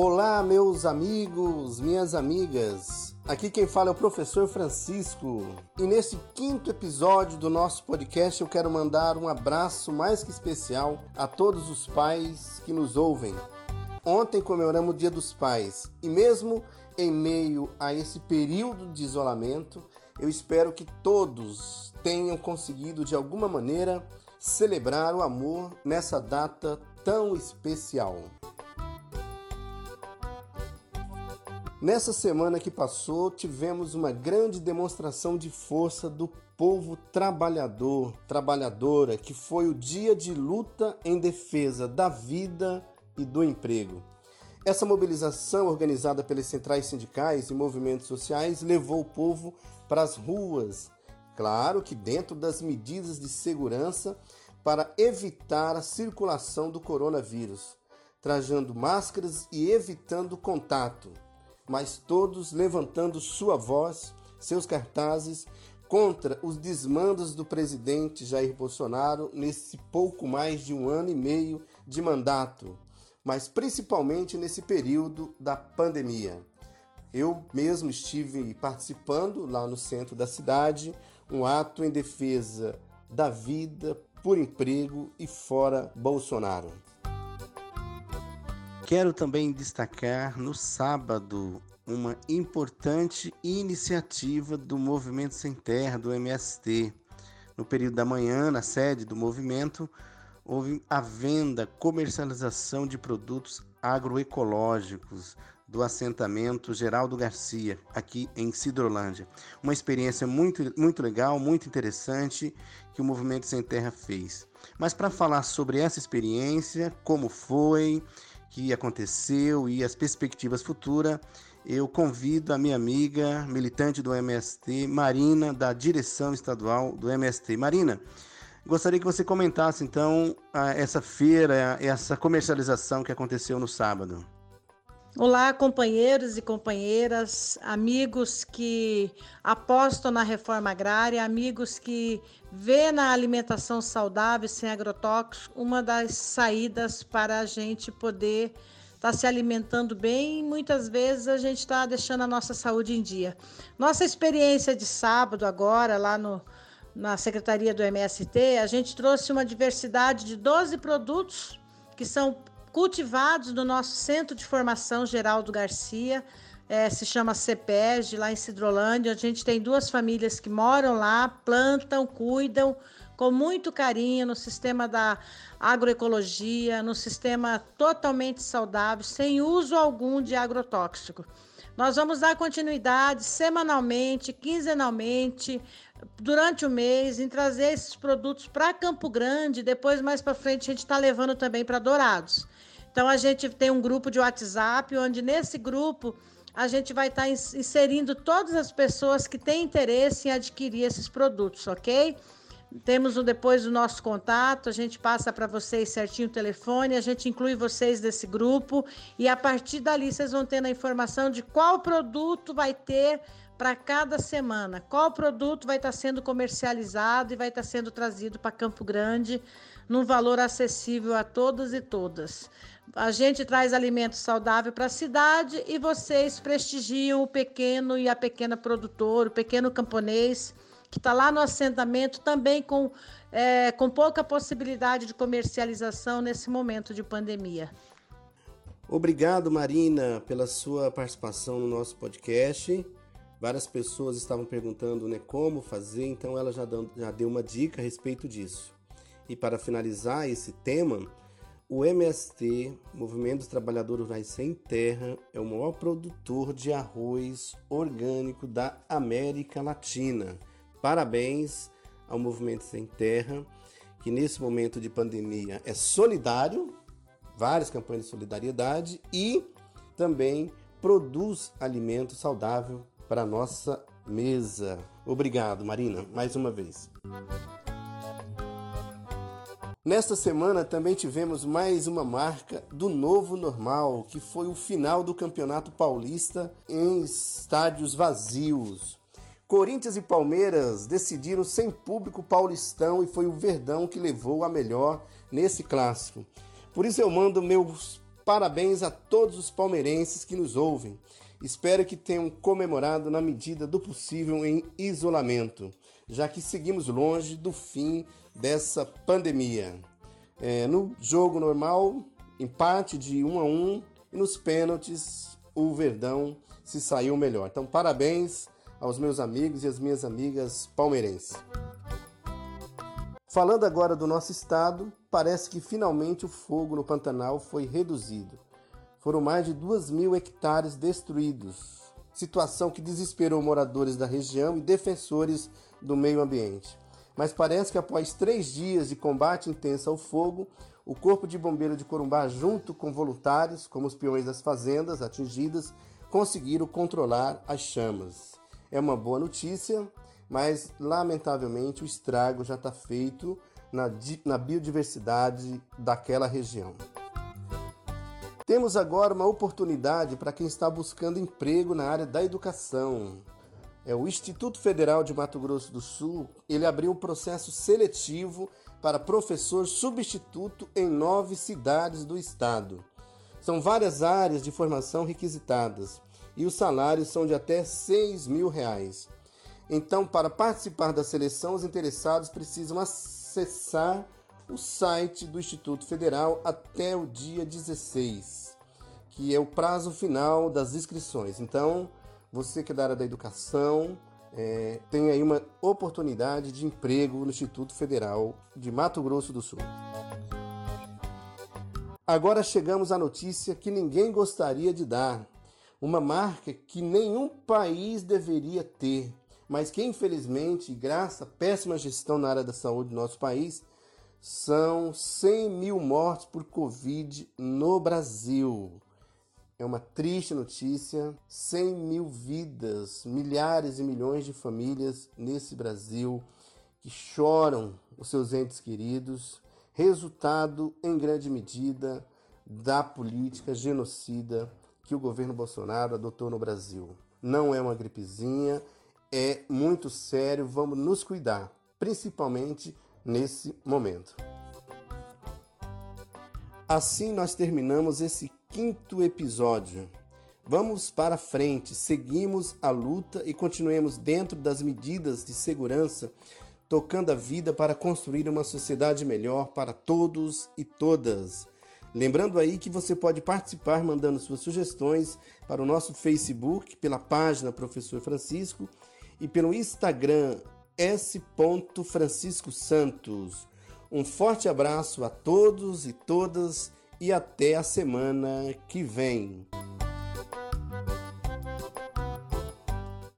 Olá, meus amigos, minhas amigas. Aqui quem fala é o professor Francisco. E nesse quinto episódio do nosso podcast eu quero mandar um abraço mais que especial a todos os pais que nos ouvem. Ontem comemoramos o Dia dos Pais e mesmo em meio a esse período de isolamento, eu espero que todos tenham conseguido de alguma maneira celebrar o amor nessa data tão especial. Nessa semana que passou, tivemos uma grande demonstração de força do povo trabalhador, trabalhadora, que foi o dia de luta em defesa da vida e do emprego. Essa mobilização organizada pelas centrais sindicais e movimentos sociais levou o povo para as ruas, claro que dentro das medidas de segurança para evitar a circulação do coronavírus, trajando máscaras e evitando contato mas todos levantando sua voz, seus cartazes, contra os desmandos do presidente Jair Bolsonaro nesse pouco mais de um ano e meio de mandato, mas principalmente nesse período da pandemia. Eu mesmo estive participando lá no centro da cidade, um ato em defesa da vida por emprego e fora Bolsonaro. Quero também destacar no sábado uma importante iniciativa do Movimento Sem Terra, do MST. No período da manhã, na sede do movimento, houve a venda, comercialização de produtos agroecológicos do assentamento Geraldo Garcia, aqui em Cidrolândia. Uma experiência muito, muito legal, muito interessante que o Movimento Sem Terra fez. Mas para falar sobre essa experiência, como foi que aconteceu e as perspectivas futuras, eu convido a minha amiga militante do MST, Marina, da direção estadual do MST. Marina, gostaria que você comentasse então essa feira, essa comercialização que aconteceu no sábado. Olá, companheiros e companheiras, amigos que apostam na reforma agrária, amigos que vê na alimentação saudável sem agrotóxicos uma das saídas para a gente poder estar tá se alimentando bem muitas vezes a gente está deixando a nossa saúde em dia. Nossa experiência de sábado agora lá no na Secretaria do MST, a gente trouxe uma diversidade de 12 produtos que são cultivados no nosso Centro de Formação Geraldo Garcia, é, se chama CEPEG, lá em Cidrolândia. A gente tem duas famílias que moram lá, plantam, cuidam com muito carinho no sistema da agroecologia, no sistema totalmente saudável, sem uso algum de agrotóxico. Nós vamos dar continuidade semanalmente, quinzenalmente, durante o mês, em trazer esses produtos para Campo Grande. Depois, mais para frente, a gente está levando também para Dourados. Então, a gente tem um grupo de WhatsApp, onde nesse grupo a gente vai estar tá inserindo todas as pessoas que têm interesse em adquirir esses produtos, ok? Temos o depois do nosso contato, a gente passa para vocês certinho o telefone, a gente inclui vocês nesse grupo e a partir dali vocês vão ter a informação de qual produto vai ter para cada semana, qual produto vai estar tá sendo comercializado e vai estar tá sendo trazido para Campo Grande num valor acessível a todos e todas. A gente traz alimento saudável para a cidade e vocês prestigiam o pequeno e a pequena produtor, o pequeno camponês que está lá no assentamento, também com, é, com pouca possibilidade de comercialização nesse momento de pandemia. Obrigado, Marina, pela sua participação no nosso podcast. Várias pessoas estavam perguntando né, como fazer, então ela já, deu, já deu uma dica a respeito disso. E para finalizar esse tema, o MST, Movimento dos Trabalhadores Rurais Sem Terra, é o maior produtor de arroz orgânico da América Latina. Parabéns ao Movimento Sem Terra, que nesse momento de pandemia é solidário, várias campanhas de solidariedade e também produz alimento saudável para a nossa mesa. Obrigado, Marina, mais uma vez. Nesta semana também tivemos mais uma marca do novo normal, que foi o final do Campeonato Paulista em estádios vazios. Corinthians e Palmeiras decidiram sem público paulistão e foi o Verdão que levou a melhor nesse clássico. Por isso eu mando meus parabéns a todos os palmeirenses que nos ouvem. Espero que tenham comemorado na medida do possível em isolamento, já que seguimos longe do fim dessa pandemia. É, no jogo normal, empate de 1 a 1 e nos pênaltis o Verdão se saiu melhor. Então, parabéns aos meus amigos e às minhas amigas palmeirenses. Falando agora do nosso estado, parece que finalmente o fogo no Pantanal foi reduzido. Foram mais de 2 mil hectares destruídos, situação que desesperou moradores da região e defensores do meio ambiente. Mas parece que após três dias de combate intenso ao fogo, o Corpo de Bombeiro de Corumbá, junto com voluntários, como os peões das fazendas atingidas, conseguiram controlar as chamas. É uma boa notícia, mas lamentavelmente o estrago já está feito na, na biodiversidade daquela região. Temos agora uma oportunidade para quem está buscando emprego na área da educação. É o Instituto Federal de Mato Grosso do Sul, ele abriu um processo seletivo para professor substituto em nove cidades do estado. São várias áreas de formação requisitadas e os salários são de até 6 mil reais. Então, para participar da seleção, os interessados precisam acessar o site do Instituto Federal até o dia 16, que é o prazo final das inscrições. Então, você que é da área da educação, é, tem aí uma oportunidade de emprego no Instituto Federal de Mato Grosso do Sul. Agora chegamos à notícia que ninguém gostaria de dar. Uma marca que nenhum país deveria ter, mas que infelizmente, graças à péssima gestão na área da saúde do nosso país, são 100 mil mortes por Covid no Brasil. É uma triste notícia: 100 mil vidas, milhares e milhões de famílias nesse Brasil que choram os seus entes queridos, resultado em grande medida da política genocida que o governo Bolsonaro adotou no Brasil. Não é uma gripezinha, é muito sério, vamos nos cuidar, principalmente nesse momento. Assim nós terminamos esse quinto episódio. Vamos para frente, seguimos a luta e continuemos dentro das medidas de segurança, tocando a vida para construir uma sociedade melhor para todos e todas. Lembrando aí que você pode participar mandando suas sugestões para o nosso Facebook, pela página Professor Francisco e pelo Instagram S. Francisco Santos. Um forte abraço a todos e todas e até a semana que vem.